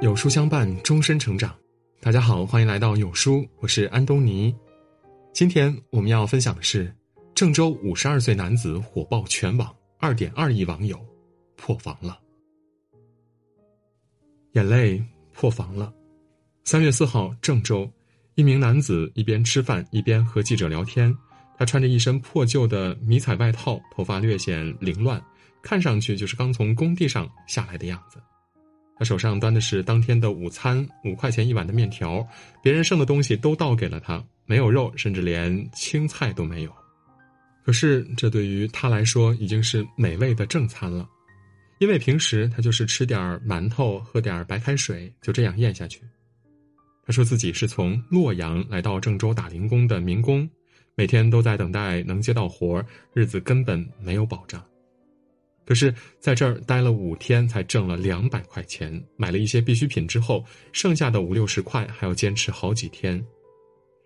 有书相伴，终身成长。大家好，欢迎来到有书，我是安东尼。今天我们要分享的是，郑州五十二岁男子火爆全网，二点二亿网友破防了，眼泪破防了。三月四号，郑州一名男子一边吃饭一边和记者聊天，他穿着一身破旧的迷彩外套，头发略显凌乱，看上去就是刚从工地上下来的样子。他手上端的是当天的午餐，五块钱一碗的面条，别人剩的东西都倒给了他，没有肉，甚至连青菜都没有。可是这对于他来说已经是美味的正餐了，因为平时他就是吃点馒头，喝点白开水，就这样咽下去。他说自己是从洛阳来到郑州打零工的民工，每天都在等待能接到活日子根本没有保障。可是，在这儿待了五天，才挣了两百块钱，买了一些必需品之后，剩下的五六十块还要坚持好几天。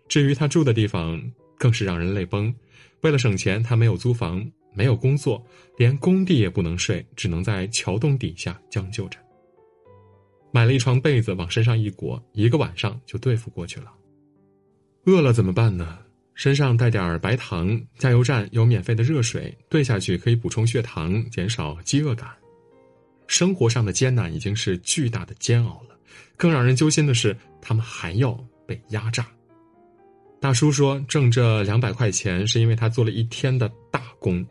至于他住的地方，更是让人泪崩。为了省钱，他没有租房，没有工作，连工地也不能睡，只能在桥洞底下将就着。买了一床被子，往身上一裹，一个晚上就对付过去了。饿了怎么办呢？身上带点白糖，加油站有免费的热水，兑下去可以补充血糖，减少饥饿感。生活上的艰难已经是巨大的煎熬了，更让人揪心的是，他们还要被压榨。大叔说，挣这两百块钱是因为他做了一天的大工。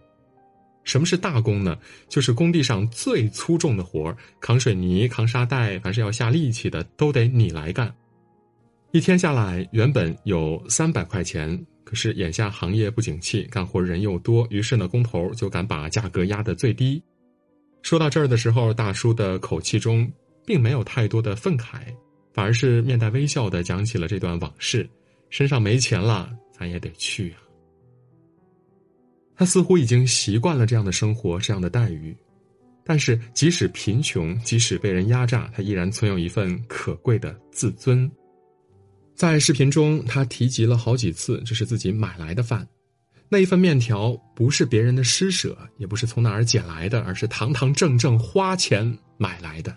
什么是大工呢？就是工地上最粗重的活扛水泥、扛沙袋，凡是要下力气的，都得你来干。一天下来，原本有三百块钱。可是眼下行业不景气，干活人又多，于是呢，工头就敢把价格压得最低。说到这儿的时候，大叔的口气中并没有太多的愤慨，反而是面带微笑的讲起了这段往事。身上没钱了，咱也得去啊。他似乎已经习惯了这样的生活，这样的待遇。但是即使贫穷，即使被人压榨，他依然存有一份可贵的自尊。在视频中，他提及了好几次，这是自己买来的饭。那一份面条不是别人的施舍，也不是从哪儿捡来的，而是堂堂正正花钱买来的。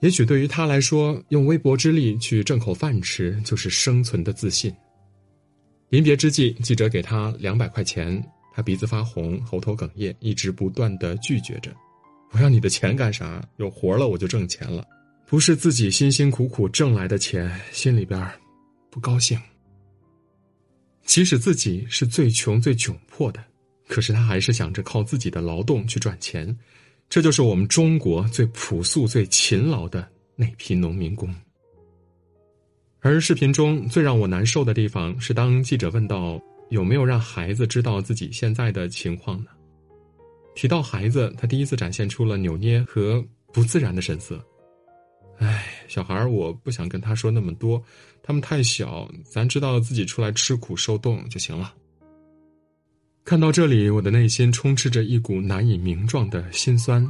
也许对于他来说，用微薄之力去挣口饭吃，就是生存的自信。临别之际，记者给他两百块钱，他鼻子发红，喉头哽咽，一直不断的拒绝着：“我要你的钱干啥？有活了我就挣钱了。”不是自己辛辛苦苦挣来的钱，心里边不高兴。即使自己是最穷最窘迫的，可是他还是想着靠自己的劳动去赚钱。这就是我们中国最朴素、最勤劳的那批农民工。而视频中最让我难受的地方是，当记者问到有没有让孩子知道自己现在的情况呢？提到孩子，他第一次展现出了扭捏和不自然的神色。哎，小孩儿，我不想跟他说那么多，他们太小，咱知道自己出来吃苦受冻就行了。看到这里，我的内心充斥着一股难以名状的心酸，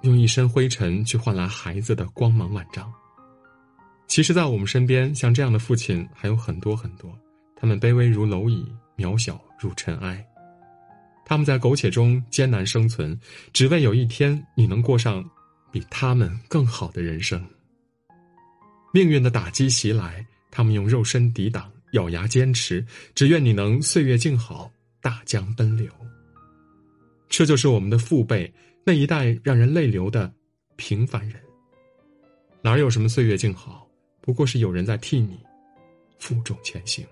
用一身灰尘去换来孩子的光芒万丈。其实，在我们身边，像这样的父亲还有很多很多，他们卑微如蝼蚁，渺小如尘埃，他们在苟且中艰难生存，只为有一天你能过上比他们更好的人生。命运的打击袭来，他们用肉身抵挡，咬牙坚持，只愿你能岁月静好，大江奔流。这就是我们的父辈那一代让人泪流的平凡人。哪有什么岁月静好，不过是有人在替你负重前行。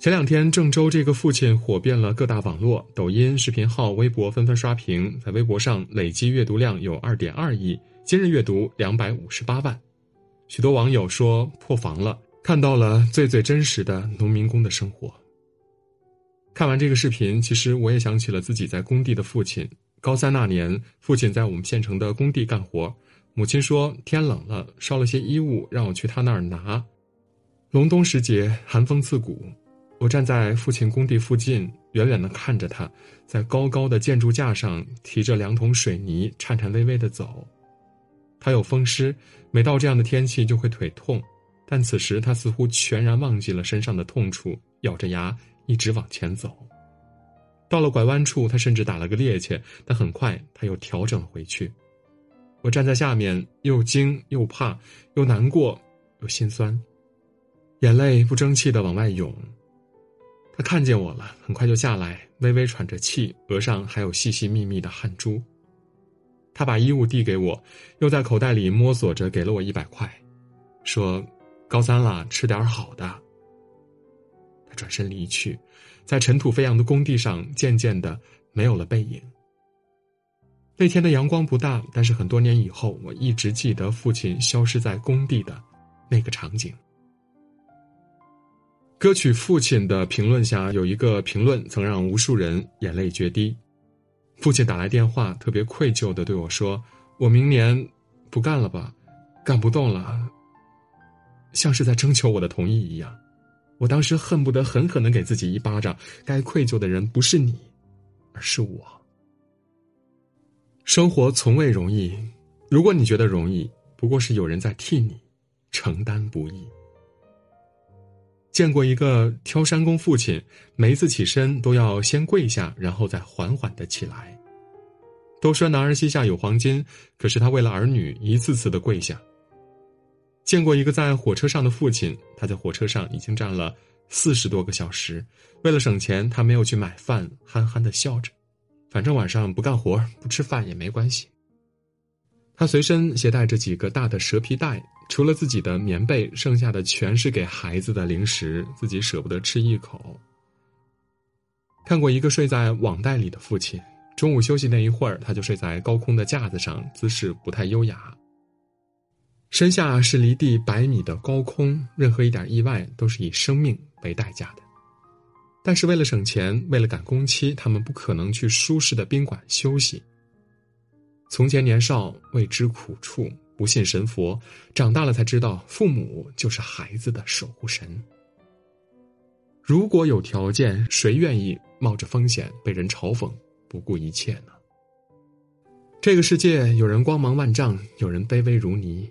前两天，郑州这个父亲火遍了各大网络，抖音、视频号、微博纷纷刷屏，在微博上累计阅读量有二点二亿。今日阅读两百五十八万，许多网友说破防了，看到了最最真实的农民工的生活。看完这个视频，其实我也想起了自己在工地的父亲。高三那年，父亲在我们县城的工地干活，母亲说天冷了，烧了些衣物让我去他那儿拿。隆冬时节，寒风刺骨，我站在父亲工地附近，远远的看着他，在高高的建筑架上提着两桶水泥，颤颤巍巍的走。他有风湿，每到这样的天气就会腿痛，但此时他似乎全然忘记了身上的痛处，咬着牙一直往前走。到了拐弯处，他甚至打了个趔趄，但很快他又调整了回去。我站在下面，又惊又怕，又难过，又心酸，眼泪不争气的往外涌。他看见我了，很快就下来，微微喘着气，额上还有细细密密的汗珠。他把衣物递给我，又在口袋里摸索着给了我一百块，说：“高三了，吃点好的。”他转身离去，在尘土飞扬的工地上，渐渐的没有了背影。那天的阳光不大，但是很多年以后，我一直记得父亲消失在工地的那个场景。歌曲《父亲》的评论下有一个评论，曾让无数人眼泪决堤。父亲打来电话，特别愧疚的对我说：“我明年不干了吧，干不动了。”像是在征求我的同意一样。我当时恨不得狠狠的给自己一巴掌。该愧疚的人不是你，而是我。生活从未容易，如果你觉得容易，不过是有人在替你承担不易。见过一个挑山工父亲，每一次起身都要先跪下，然后再缓缓的起来。都说男儿膝下有黄金，可是他为了儿女一次次的跪下。见过一个在火车上的父亲，他在火车上已经站了四十多个小时，为了省钱，他没有去买饭，憨憨的笑着。反正晚上不干活不吃饭也没关系。他随身携带着几个大的蛇皮袋，除了自己的棉被，剩下的全是给孩子的零食，自己舍不得吃一口。看过一个睡在网袋里的父亲，中午休息那一会儿，他就睡在高空的架子上，姿势不太优雅。身下是离地百米的高空，任何一点意外都是以生命为代价的。但是为了省钱，为了赶工期，他们不可能去舒适的宾馆休息。从前年少未知苦处，不信神佛，长大了才知道，父母就是孩子的守护神。如果有条件，谁愿意冒着风险被人嘲讽，不顾一切呢？这个世界，有人光芒万丈，有人卑微如泥。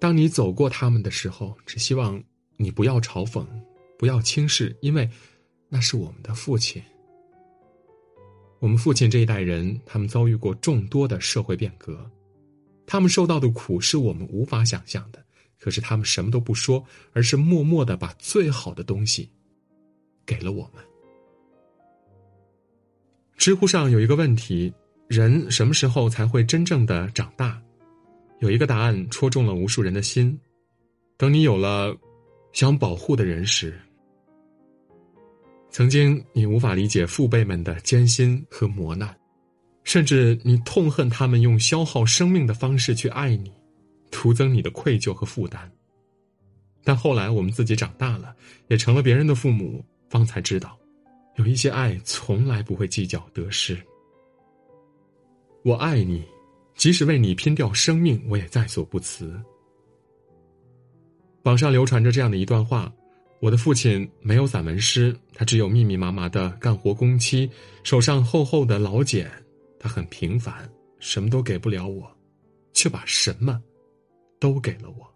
当你走过他们的时候，只希望你不要嘲讽，不要轻视，因为。那是我们的父亲。我们父亲这一代人，他们遭遇过众多的社会变革，他们受到的苦是我们无法想象的。可是他们什么都不说，而是默默的把最好的东西给了我们。知乎上有一个问题：人什么时候才会真正的长大？有一个答案戳中了无数人的心：等你有了想保护的人时。曾经，你无法理解父辈们的艰辛和磨难，甚至你痛恨他们用消耗生命的方式去爱你，徒增你的愧疚和负担。但后来，我们自己长大了，也成了别人的父母，方才知道，有一些爱从来不会计较得失。我爱你，即使为你拼掉生命，我也在所不辞。网上流传着这样的一段话。我的父亲没有散文诗，他只有密密麻麻的干活工期，手上厚厚的老茧。他很平凡，什么都给不了我，却把什么都给了我。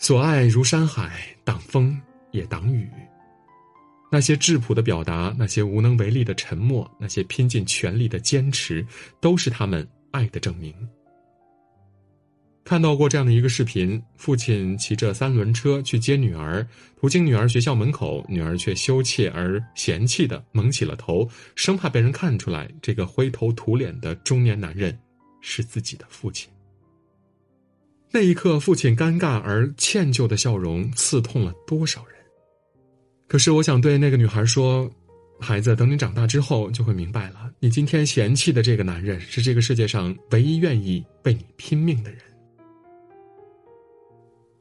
所爱如山海，挡风也挡雨。那些质朴的表达，那些无能为力的沉默，那些拼尽全力的坚持，都是他们爱的证明。看到过这样的一个视频：父亲骑着三轮车去接女儿，途经女儿学校门口，女儿却羞怯而嫌弃的蒙起了头，生怕被人看出来，这个灰头土脸的中年男人是自己的父亲。那一刻，父亲尴尬而歉疚的笑容刺痛了多少人？可是，我想对那个女孩说：“孩子，等你长大之后，就会明白了，你今天嫌弃的这个男人，是这个世界上唯一愿意为你拼命的人。”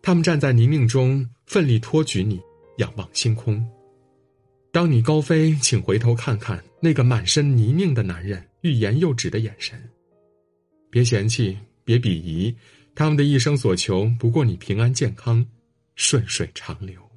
他们站在泥泞中，奋力托举你，仰望星空。当你高飞，请回头看看那个满身泥泞的男人，欲言又止的眼神。别嫌弃，别鄙夷，他们的一生所求不过你平安健康，顺水长流。